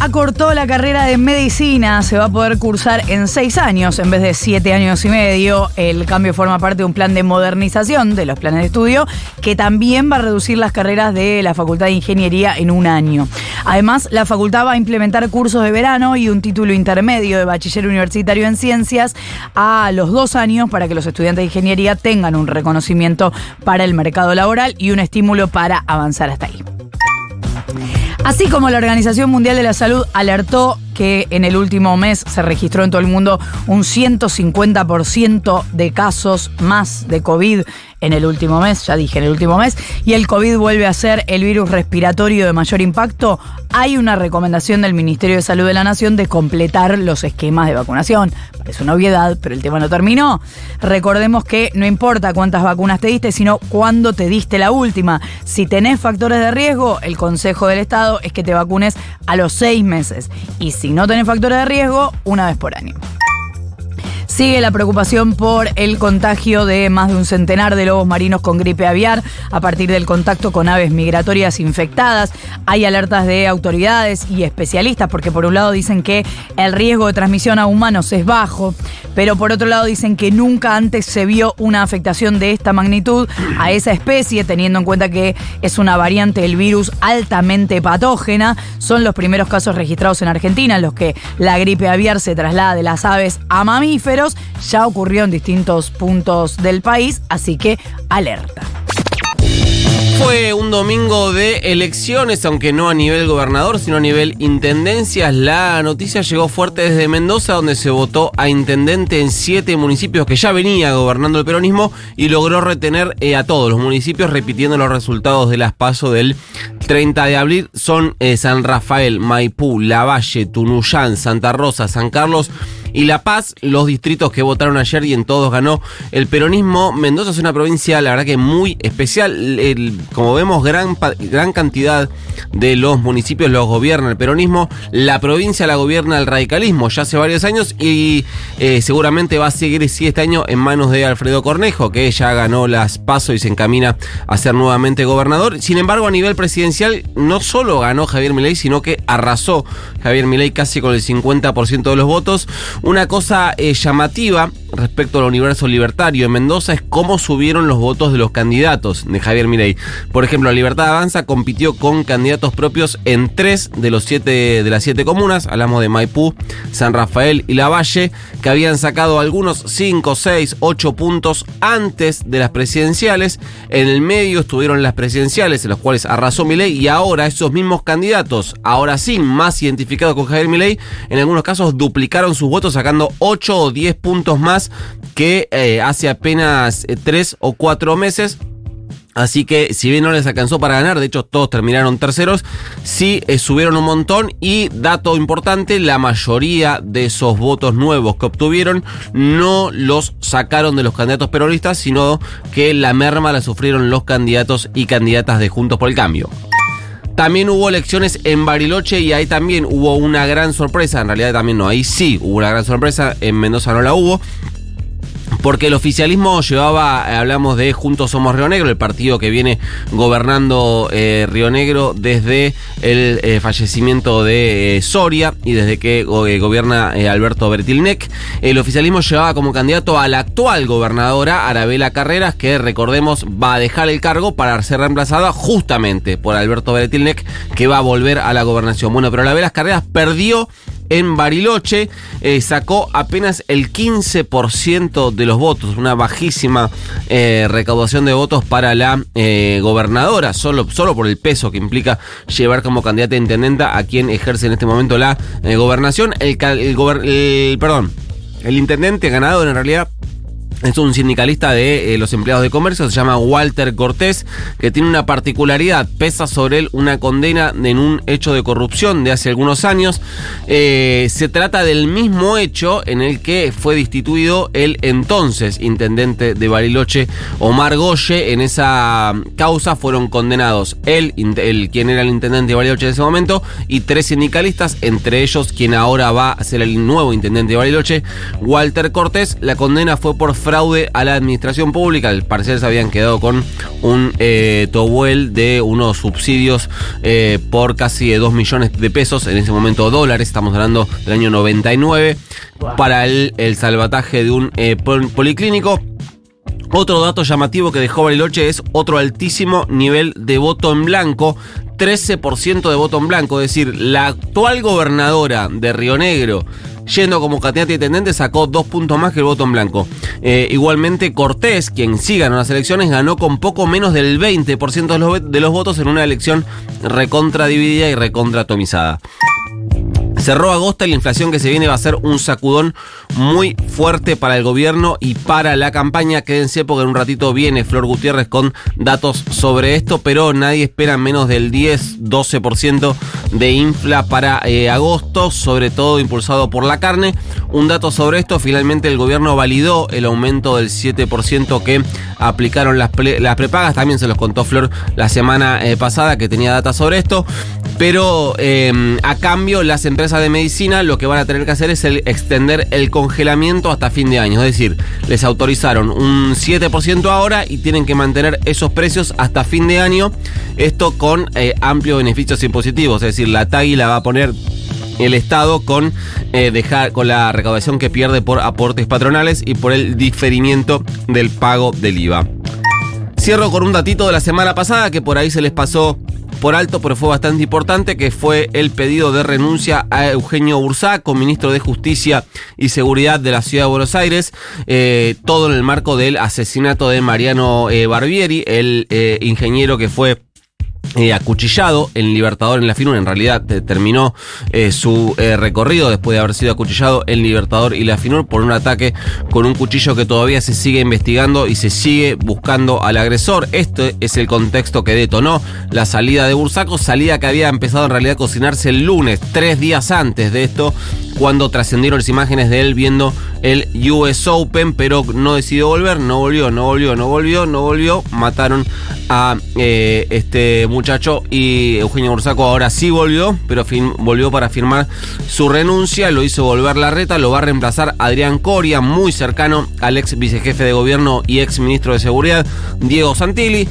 Acortó la carrera de medicina, se va a poder cursar en seis años en vez de siete años y medio. El cambio forma parte de un plan de modernización de los planes de estudio que también va a reducir las carreras de la Facultad de Ingeniería en un año. Además, la facultad va a implementar cursos de verano y un título intermedio de bachiller universitario en ciencias a los dos años para que los estudiantes de ingeniería tengan un reconocimiento para el mercado laboral y un estímulo para avanzar hasta ahí. Así como la Organización Mundial de la Salud alertó que en el último mes se registró en todo el mundo un 150% de casos más de COVID en el último mes, ya dije en el último mes, y el COVID vuelve a ser el virus respiratorio de mayor impacto, hay una recomendación del Ministerio de Salud de la Nación de completar los esquemas de vacunación. Es una obviedad, pero el tema no terminó. Recordemos que no importa cuántas vacunas te diste, sino cuándo te diste la última. Si tenés factores de riesgo, el consejo del Estado es que te vacunes a los seis meses. Y no tenés factores de riesgo, una vez por año. Sigue la preocupación por el contagio de más de un centenar de lobos marinos con gripe aviar a partir del contacto con aves migratorias infectadas. Hay alertas de autoridades y especialistas porque por un lado dicen que el riesgo de transmisión a humanos es bajo, pero por otro lado dicen que nunca antes se vio una afectación de esta magnitud a esa especie, teniendo en cuenta que es una variante del virus altamente patógena. Son los primeros casos registrados en Argentina en los que la gripe aviar se traslada de las aves a mamíferos ya ocurrió en distintos puntos del país, así que alerta. Fue un domingo de elecciones, aunque no a nivel gobernador, sino a nivel intendencias. La noticia llegó fuerte desde Mendoza, donde se votó a intendente en siete municipios que ya venía gobernando el peronismo y logró retener eh, a todos los municipios, repitiendo los resultados de las PASO del 30 de abril. Son eh, San Rafael, Maipú, Lavalle, Tunuyán, Santa Rosa, San Carlos y La Paz, los distritos que votaron ayer y en todos ganó el peronismo. Mendoza es una provincia, la verdad que muy especial. como vemos, gran, gran cantidad de los municipios los gobierna el peronismo. La provincia la gobierna el radicalismo ya hace varios años y eh, seguramente va a seguir sí, este año en manos de Alfredo Cornejo, que ya ganó las pasos y se encamina a ser nuevamente gobernador. Sin embargo, a nivel presidencial, no solo ganó Javier Milei, sino que arrasó Javier Milei casi con el 50% de los votos. Una cosa eh, llamativa respecto al universo libertario en Mendoza es cómo subieron los votos de los candidatos de Javier Milei. Por ejemplo, Libertad Avanza compitió con candidatos propios en tres de los siete de las siete comunas. Hablamos de Maipú, San Rafael y La Valle, que habían sacado algunos 5, 6, 8 puntos antes de las presidenciales. En el medio estuvieron las presidenciales, en las cuales arrasó Milei, y ahora esos mismos candidatos, ahora sí, más identificados con Javier Milei, en algunos casos duplicaron sus votos sacando 8 o 10 puntos más que eh, hace apenas 3 eh, o 4 meses. Así que si bien no les alcanzó para ganar, de hecho todos terminaron terceros, sí eh, subieron un montón y dato importante, la mayoría de esos votos nuevos que obtuvieron no los sacaron de los candidatos peronistas, sino que la merma la sufrieron los candidatos y candidatas de Juntos por el Cambio. También hubo elecciones en Bariloche y ahí también hubo una gran sorpresa. En realidad también no, ahí sí hubo una gran sorpresa. En Mendoza no la hubo. Porque el oficialismo llevaba, eh, hablamos de Juntos Somos Río Negro, el partido que viene gobernando eh, Río Negro desde el eh, fallecimiento de Soria y desde que gobierna Alberto Bertilnec. El oficialismo llevaba como candidato a la actual gobernadora Arabela Carreras, que recordemos va a dejar el cargo para ser reemplazada justamente por Alberto Bertilnec, que va a volver a la gobernación. Bueno, pero Arabela Carreras perdió en Bariloche, eh, sacó apenas el 15% de los votos, una bajísima eh, recaudación de votos para la eh, gobernadora, solo, solo por el peso que implica llevar como candidata a intendenta a quien ejerce en este momento la gobernación. El, el, perdón, el intendente ganador en realidad es un sindicalista de eh, los empleados de comercio, se llama Walter Cortés, que tiene una particularidad, pesa sobre él una condena en un hecho de corrupción de hace algunos años. Eh, se trata del mismo hecho en el que fue destituido el entonces intendente de Bariloche, Omar Goye. En esa causa fueron condenados él, el, quien era el intendente de Bariloche en ese momento, y tres sindicalistas, entre ellos quien ahora va a ser el nuevo intendente de Bariloche, Walter Cortés. La condena fue por fraude a la administración pública. Al parecer se habían quedado con un eh, tobuel de unos subsidios eh, por casi 2 millones de pesos, en ese momento dólares, estamos hablando del año 99, para el, salvataje de un eh, policlínico. Otro dato llamativo que dejó Bariloche es otro altísimo nivel de voto en blanco. 13% de voto en blanco, es decir, la actual gobernadora de Río Negro, yendo como candidata intendente, sacó dos puntos más que el voto en blanco. Eh, igualmente, Cortés, quien sí ganó las elecciones, ganó con poco menos del 20% de los, de los votos en una elección recontra dividida y recontra atomizada. Cerró agosto y la inflación que se viene va a ser un sacudón muy fuerte para el gobierno y para la campaña. Quédense porque en un ratito viene Flor Gutiérrez con datos sobre esto, pero nadie espera menos del 10-12% de infla para eh, agosto, sobre todo impulsado por la carne. Un dato sobre esto, finalmente el gobierno validó el aumento del 7% que aplicaron las, las prepagas, también se los contó Flor la semana eh, pasada que tenía data sobre esto, pero eh, a cambio las empresas de medicina lo que van a tener que hacer es el extender el congelamiento hasta fin de año. Es decir, les autorizaron un 7% ahora y tienen que mantener esos precios hasta fin de año. Esto con eh, amplios beneficios impositivos. Es decir, la TAGI la va a poner el Estado con, eh, dejar, con la recaudación que pierde por aportes patronales y por el diferimiento del pago del IVA. Cierro con un datito de la semana pasada que por ahí se les pasó por alto, pero fue bastante importante, que fue el pedido de renuncia a Eugenio Bursaco, ministro de Justicia y Seguridad de la Ciudad de Buenos Aires, eh, todo en el marco del asesinato de Mariano eh, Barbieri, el ingeniero que fue eh, acuchillado en Libertador en la FINUR. En realidad terminó eh, su eh, recorrido después de haber sido acuchillado en Libertador y la FINUR por un ataque con un cuchillo que todavía se sigue investigando y se sigue buscando al agresor. Este es el contexto que detonó la salida de Bursaco, salida que había empezado en realidad a cocinarse el lunes, tres días antes de esto, cuando trascendieron las imágenes de él viendo el US Open, pero no decidió volver, no volvió, no volvió, no volvió, no volvió. Mataron a este muchacho y Eugenio Bursaco ahora sí volvió, pero volvió para firmar su renuncia, lo hizo volver la reta, lo va a reemplazar Adrián Coria, muy cercano al ex vicejefe de gobierno y ex ministro de seguridad, Diego Santilli.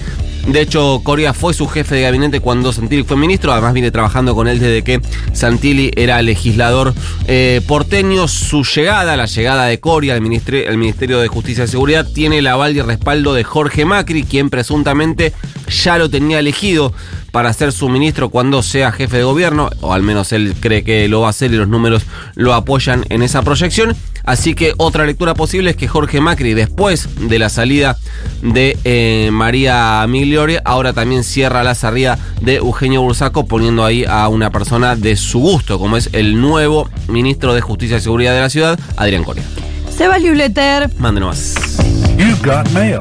De hecho, Coria fue su jefe de gabinete cuando Santilli fue ministro. Además, viene trabajando con él desde que Santilli era legislador eh, porteño. Su llegada, la llegada de Coria al ministerio, ministerio de Justicia y Seguridad, tiene el aval y respaldo de Jorge Macri, quien presuntamente ya lo tenía elegido para ser su ministro cuando sea jefe de gobierno, o al menos él cree que lo va a hacer y los números lo apoyan en esa proyección. Así que otra lectura posible es que Jorge Macri, después de la salida de eh, María Migliori, ahora también cierra la salida de Eugenio Bursaco, poniendo ahí a una persona de su gusto, como es el nuevo ministro de Justicia y Seguridad de la ciudad, Adrián Coria. Se va el newsletter. Mande nomás.